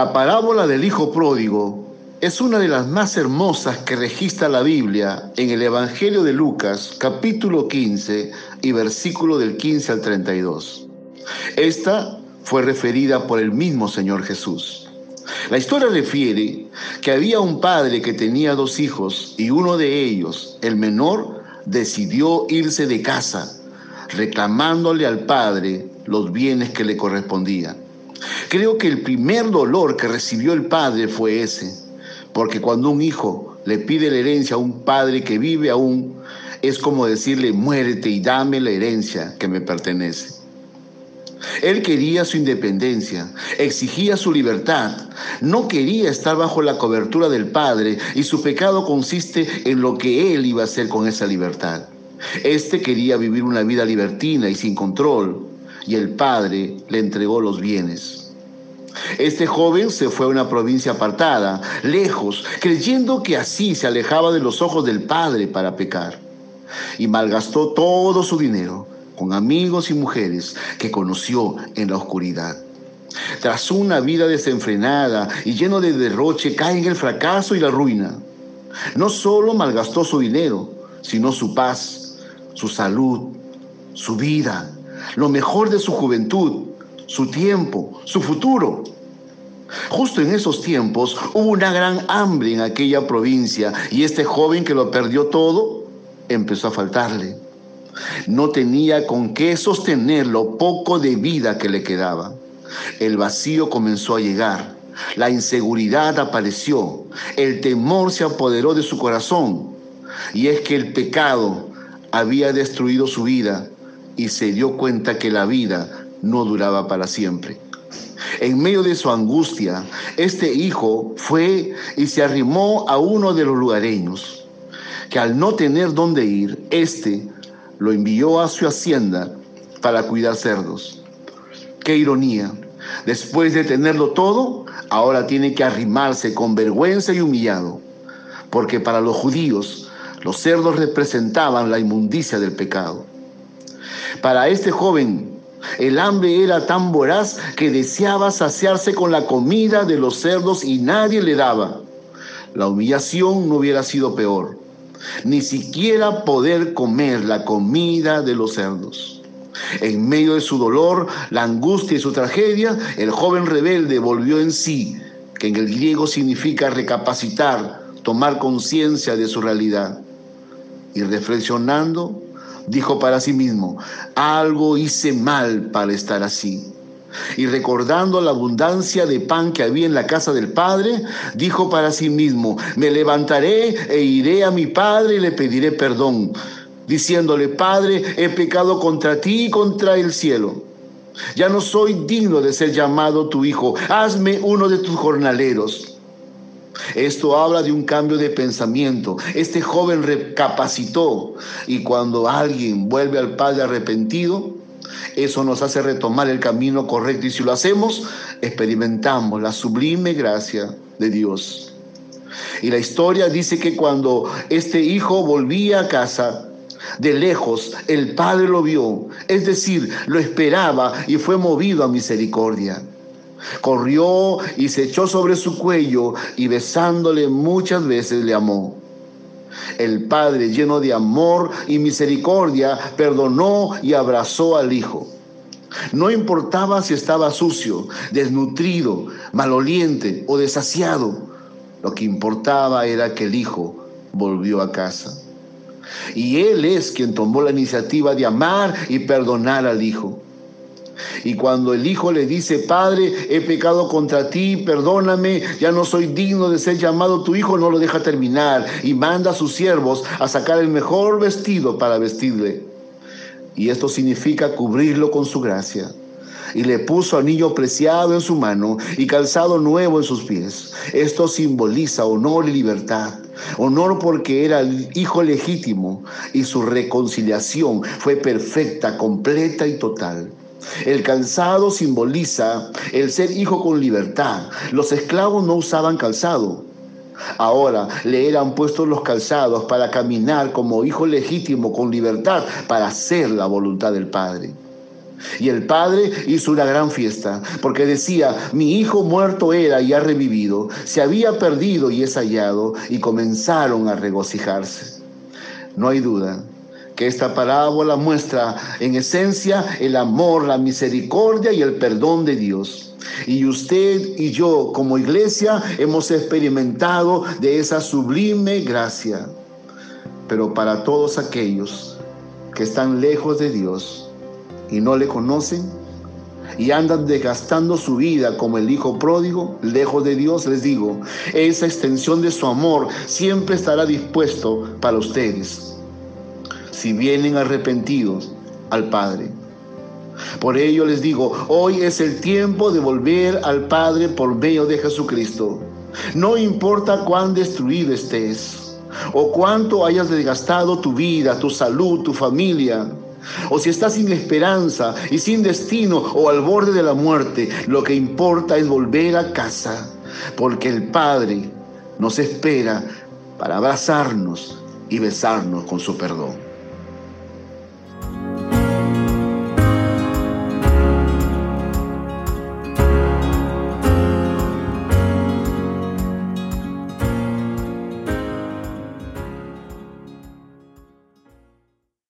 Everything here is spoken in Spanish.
La parábola del Hijo Pródigo es una de las más hermosas que registra la Biblia en el Evangelio de Lucas, capítulo 15 y versículo del 15 al 32. Esta fue referida por el mismo Señor Jesús. La historia refiere que había un padre que tenía dos hijos y uno de ellos, el menor, decidió irse de casa, reclamándole al padre los bienes que le correspondían. Creo que el primer dolor que recibió el padre fue ese, porque cuando un hijo le pide la herencia a un padre que vive aún, es como decirle, muérete y dame la herencia que me pertenece. Él quería su independencia, exigía su libertad, no quería estar bajo la cobertura del Padre y su pecado consiste en lo que él iba a hacer con esa libertad. Este quería vivir una vida libertina y sin control, y el Padre le entregó los bienes. Este joven se fue a una provincia apartada, lejos, creyendo que así se alejaba de los ojos del Padre para pecar. Y malgastó todo su dinero con amigos y mujeres que conoció en la oscuridad. Tras una vida desenfrenada y lleno de derroche, cae en el fracaso y la ruina. No solo malgastó su dinero, sino su paz, su salud, su vida, lo mejor de su juventud, su tiempo, su futuro. Justo en esos tiempos hubo una gran hambre en aquella provincia y este joven que lo perdió todo empezó a faltarle. No tenía con qué sostener lo poco de vida que le quedaba. El vacío comenzó a llegar, la inseguridad apareció, el temor se apoderó de su corazón y es que el pecado había destruido su vida y se dio cuenta que la vida no duraba para siempre. En medio de su angustia, este hijo fue y se arrimó a uno de los lugareños, que al no tener dónde ir, éste lo envió a su hacienda para cuidar cerdos. Qué ironía. Después de tenerlo todo, ahora tiene que arrimarse con vergüenza y humillado, porque para los judíos los cerdos representaban la inmundicia del pecado. Para este joven, el hambre era tan voraz que deseaba saciarse con la comida de los cerdos y nadie le daba. La humillación no hubiera sido peor, ni siquiera poder comer la comida de los cerdos. En medio de su dolor, la angustia y su tragedia, el joven rebelde volvió en sí, que en el griego significa recapacitar, tomar conciencia de su realidad. Y reflexionando, dijo para sí mismo, algo hice mal para estar así. Y recordando la abundancia de pan que había en la casa del Padre, dijo para sí mismo, me levantaré e iré a mi Padre y le pediré perdón, diciéndole, Padre, he pecado contra ti y contra el cielo. Ya no soy digno de ser llamado tu hijo, hazme uno de tus jornaleros. Esto habla de un cambio de pensamiento. Este joven recapacitó y cuando alguien vuelve al Padre arrepentido, eso nos hace retomar el camino correcto y si lo hacemos, experimentamos la sublime gracia de Dios. Y la historia dice que cuando este hijo volvía a casa, de lejos el Padre lo vio, es decir, lo esperaba y fue movido a misericordia. Corrió y se echó sobre su cuello y besándole muchas veces le amó. El Padre, lleno de amor y misericordia, perdonó y abrazó al Hijo. No importaba si estaba sucio, desnutrido, maloliente o desasiado. Lo que importaba era que el Hijo volvió a casa. Y Él es quien tomó la iniciativa de amar y perdonar al Hijo. Y cuando el hijo le dice, Padre, he pecado contra ti, perdóname, ya no soy digno de ser llamado tu hijo, no lo deja terminar y manda a sus siervos a sacar el mejor vestido para vestirle. Y esto significa cubrirlo con su gracia. Y le puso anillo preciado en su mano y calzado nuevo en sus pies. Esto simboliza honor y libertad. Honor porque era el hijo legítimo y su reconciliación fue perfecta, completa y total. El calzado simboliza el ser hijo con libertad. Los esclavos no usaban calzado. Ahora le eran puestos los calzados para caminar como hijo legítimo con libertad para hacer la voluntad del Padre. Y el padre hizo una gran fiesta, porque decía, mi hijo muerto era y ha revivido, se había perdido y es hallado, y comenzaron a regocijarse. No hay duda que esta parábola muestra en esencia el amor, la misericordia y el perdón de Dios. Y usted y yo como iglesia hemos experimentado de esa sublime gracia. Pero para todos aquellos que están lejos de Dios, y no le conocen y andan desgastando su vida como el hijo pródigo, lejos de Dios, les digo, esa extensión de su amor siempre estará dispuesto para ustedes, si vienen arrepentidos al Padre. Por ello les digo, hoy es el tiempo de volver al Padre por medio de Jesucristo. No importa cuán destruido estés o cuánto hayas desgastado tu vida, tu salud, tu familia o si estás sin esperanza y sin destino o al borde de la muerte, lo que importa es volver a casa, porque el Padre nos espera para abrazarnos y besarnos con su perdón.